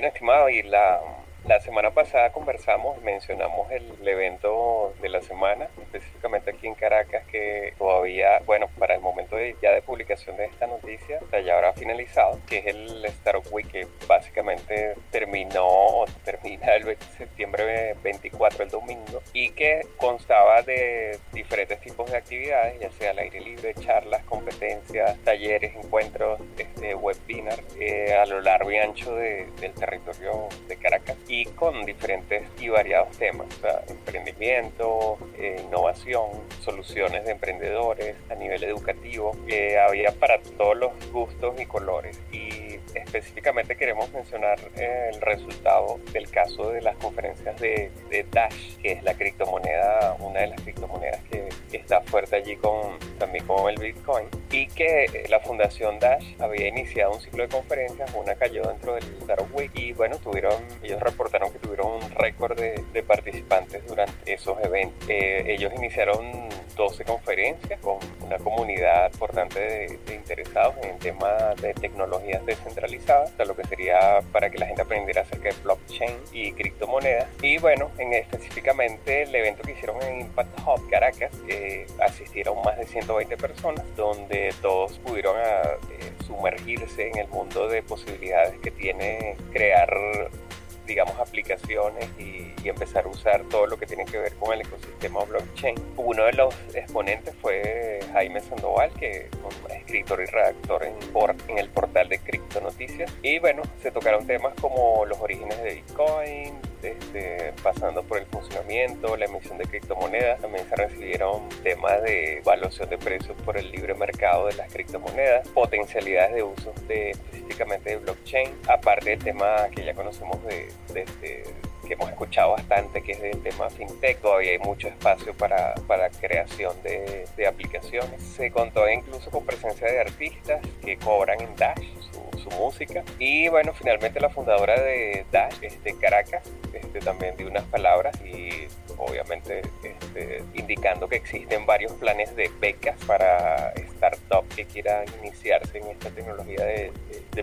Bueno, estimado, y la, la semana pasada conversamos, mencionamos el evento de la semana, específicamente aquí en Caracas, que todavía, bueno, para el momento de, ya de publicación de esta noticia, ya habrá finalizado, que es el Startup Week, que básicamente terminó o termina el septiembre 24, el domingo, y que constaba de diferentes tipos de actividades, ya sea al aire libre, charlas, competencias, talleres, encuentros, este, webinar, eh, a lo largo y ancho del territorio de Caracas y con diferentes y variados temas, emprendimiento, eh, innovación, soluciones de emprendedores a nivel educativo, que había para todos los gustos y colores. Y específicamente queremos mencionar eh, el resultado del caso de las conferencias de, Dash, que es la criptomoneda, una de las criptomonedas que está fuerte allí con, también con el Bitcoin, y que la fundación Dash había iniciado un ciclo de conferencias, una cayó dentro del Startup Week y bueno, tuvieron, ellos reportaron que tuvieron un récord de, participantes durante esos eventos. Eh, ellos iniciaron 12 conferencias con una comunidad importante de, interesados en el tema de tecnologías descentralizadas, o lo que sería para que la gente aprendiera acerca de blockchain y criptomonedas. Y bueno, en específicamente el evento que hicieron en Impact Hub Caracas, asistieron más de 120 personas, donde todos pudieron ah, eh, sumergirse en el mundo de posibilidades que tiene crear digamos, aplicaciones y, empezar a usar todo lo que tiene que ver con el ecosistema blockchain. Uno de los exponentes fue Jaime Sandoval, que es escritor y redactor en, en el portal de Cripto Noticias. Y bueno, se tocaron temas como los orígenes de Bitcoin, este, pasando por el funcionamiento, la emisión de criptomonedas. También se recibieron temas de evaluación de precios por el libre mercado de las criptomonedas, potencialidades de uso de, específicamente de blockchain, aparte del tema que ya conocemos de, este, que hemos escuchado bastante, que es el tema fintech. Todavía hay mucho espacio para, para creación de, de, aplicaciones. Se contó incluso con presencia de artistas que cobran en Dash su, música. Y bueno, finalmente la fundadora de Dash, este, Caracas, este, también dio unas palabras y obviamente este, indicando que existen varios planes de becas para startups que quieran iniciarse en esta tecnología de,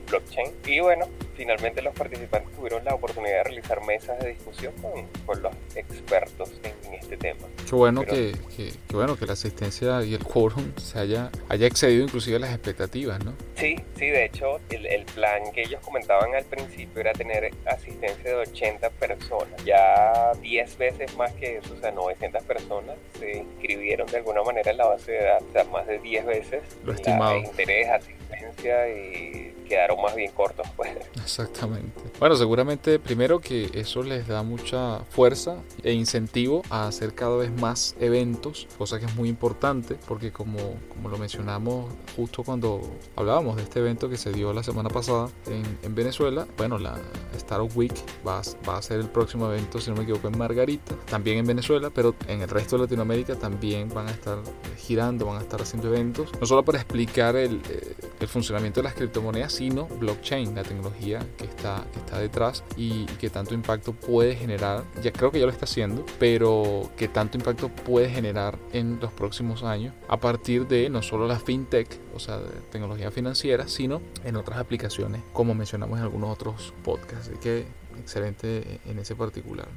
blockchain. Y bueno, finalmente los participantes tuvieron la oportunidad de realizar mesas de discusión con, con los expertos en, este tema. Qué bueno que, que, bueno que la asistencia y el quórum se haya, haya excedido inclusive las expectativas, ¿no? Sí, sí, de hecho el, el plan que ellos comentaban al principio era tener asistencia de 80 personas, ya 10 veces más que eso, o sea, 900 personas se inscribieron de alguna manera en la base de datos, o sea, más de 10 veces. Lo estimado. interés, asistencia y quedaron más bien cortos, pues. Exactamente. Bueno, seguramente primero que eso les da mucha fuerza e incentivo a hacer cada vez más eventos, cosa que es muy importante porque como, como lo mencionamos justo cuando hablábamos de este evento que se dio la semana pasada en, en Venezuela, bueno, la Startup Week va, va a ser el próximo evento, si no me equivoco, en Margarita, también en Venezuela, pero en el resto de Latinoamérica también van a estar girando, van a estar haciendo eventos, no solo para explicar el, eh, el funcionamiento de las criptomonedas, sino blockchain, la tecnología que está, que está detrás y, que tanto impacto puede generar, ya creo que ya lo está haciendo, pero que tanto impacto puede generar en los próximos años a partir de no solo la fintech, o sea, de tecnología financiera, sino en otras aplicaciones, como mencionamos en algunos otros podcasts. Así que excelente en ese particular.